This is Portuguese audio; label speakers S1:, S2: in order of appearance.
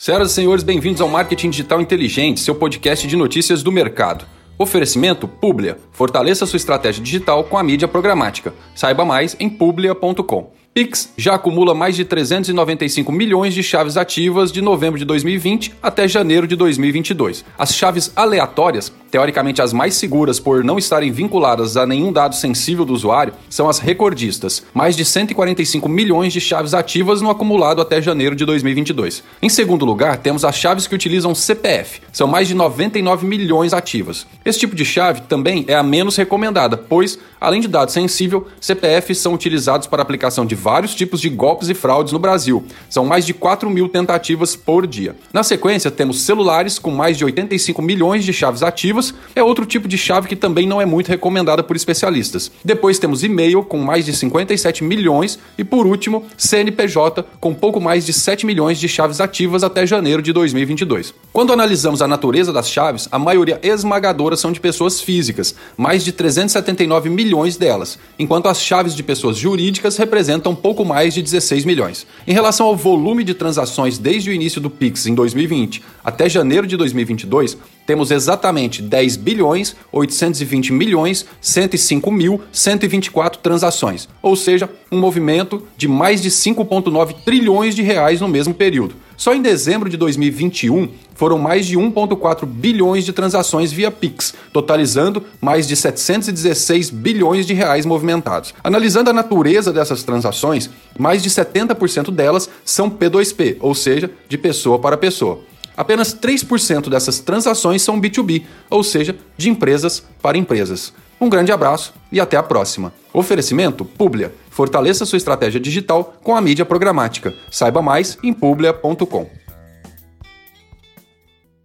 S1: Senhoras e senhores, bem-vindos ao Marketing Digital Inteligente, seu podcast de notícias do mercado. Oferecimento Publia. Fortaleça sua estratégia digital com a mídia programática. Saiba mais em publia.com. Pix já acumula mais de 395 milhões de chaves ativas de novembro de 2020 até janeiro de 2022. As chaves aleatórias, teoricamente as mais seguras por não estarem vinculadas a nenhum dado sensível do usuário, são as recordistas, mais de 145 milhões de chaves ativas no acumulado até janeiro de 2022. Em segundo lugar, temos as chaves que utilizam CPF, são mais de 99 milhões ativas. Esse tipo de chave também é a menos recomendada, pois, além de dado sensível, CPFs são utilizados para aplicação de vários tipos de golpes e fraudes no Brasil. São mais de 4 mil tentativas por dia. Na sequência, temos celulares com mais de 85 milhões de chaves ativas, é outro tipo de chave que também não é muito recomendada por especialistas. Depois temos e-mail com mais de 57 milhões e por último, CNPJ com pouco mais de 7 milhões de chaves ativas até janeiro de 2022. Quando analisamos a natureza das chaves, a maioria esmagadora são de pessoas físicas, mais de 379 milhões delas, enquanto as chaves de pessoas jurídicas representam pouco mais de 16 milhões. Em relação ao volume de transações desde o início do Pix em 2020 até janeiro de 2022, temos exatamente 10 bilhões 820 milhões 105 mil 124 transações, ou seja, um movimento de mais de 5,9 trilhões de reais no mesmo período. Só em dezembro de 2021 foram mais de 1,4 bilhões de transações via Pix, totalizando mais de 716 bilhões de reais movimentados. Analisando a natureza dessas transações, mais de 70% delas são P2P, ou seja, de pessoa para pessoa. Apenas 3% dessas transações são B2B, ou seja, de empresas para empresas. Um grande abraço e até a próxima. Oferecimento Publia. Fortaleça sua estratégia digital com a mídia programática. Saiba mais em publia.com.